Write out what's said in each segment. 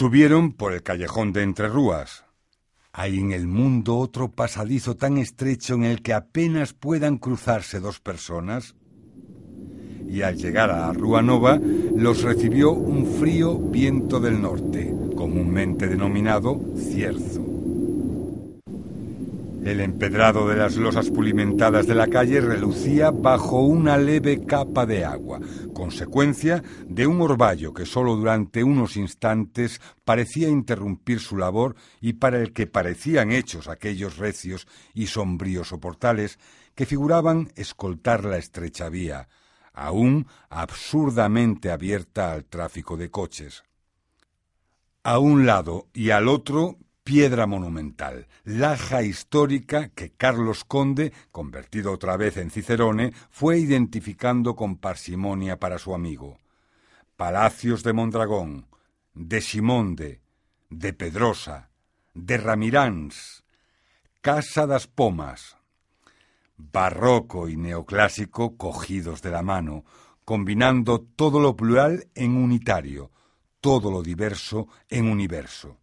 Subieron por el callejón de Entre Rúas. Hay en el mundo otro pasadizo tan estrecho en el que apenas puedan cruzarse dos personas. Y al llegar a Rúa Nova los recibió un frío viento del norte, comúnmente denominado cierzo. El empedrado de las losas pulimentadas de la calle relucía bajo una leve capa de agua, consecuencia de un orvallo que sólo durante unos instantes parecía interrumpir su labor y para el que parecían hechos aquellos recios y sombríos soportales que figuraban escoltar la estrecha vía, aún absurdamente abierta al tráfico de coches. A un lado y al otro piedra monumental, laja histórica que Carlos Conde, convertido otra vez en Cicerone, fue identificando con parsimonia para su amigo. Palacios de Mondragón, de Simonde, de Pedrosa, de Ramiráns, Casa das Pomas, barroco y neoclásico cogidos de la mano, combinando todo lo plural en unitario, todo lo diverso en universo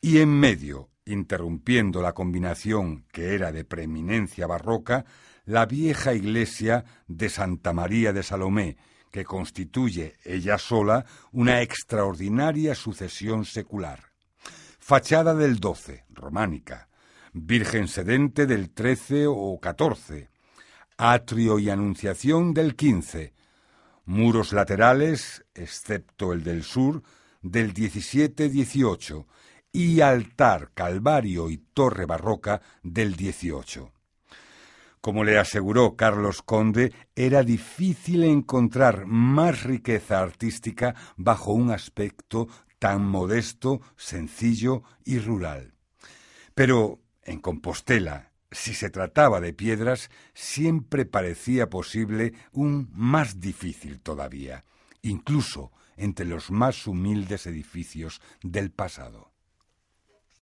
y en medio, interrumpiendo la combinación que era de preeminencia barroca, la vieja iglesia de Santa María de Salomé, que constituye ella sola una extraordinaria sucesión secular. Fachada del doce, románica, Virgen sedente del trece o catorce, atrio y anunciación del quince, muros laterales, excepto el del sur, del diecisiete-dieciocho, y altar, calvario y torre barroca del XVIII. Como le aseguró Carlos Conde, era difícil encontrar más riqueza artística bajo un aspecto tan modesto, sencillo y rural. Pero en Compostela, si se trataba de piedras, siempre parecía posible un más difícil todavía, incluso entre los más humildes edificios del pasado.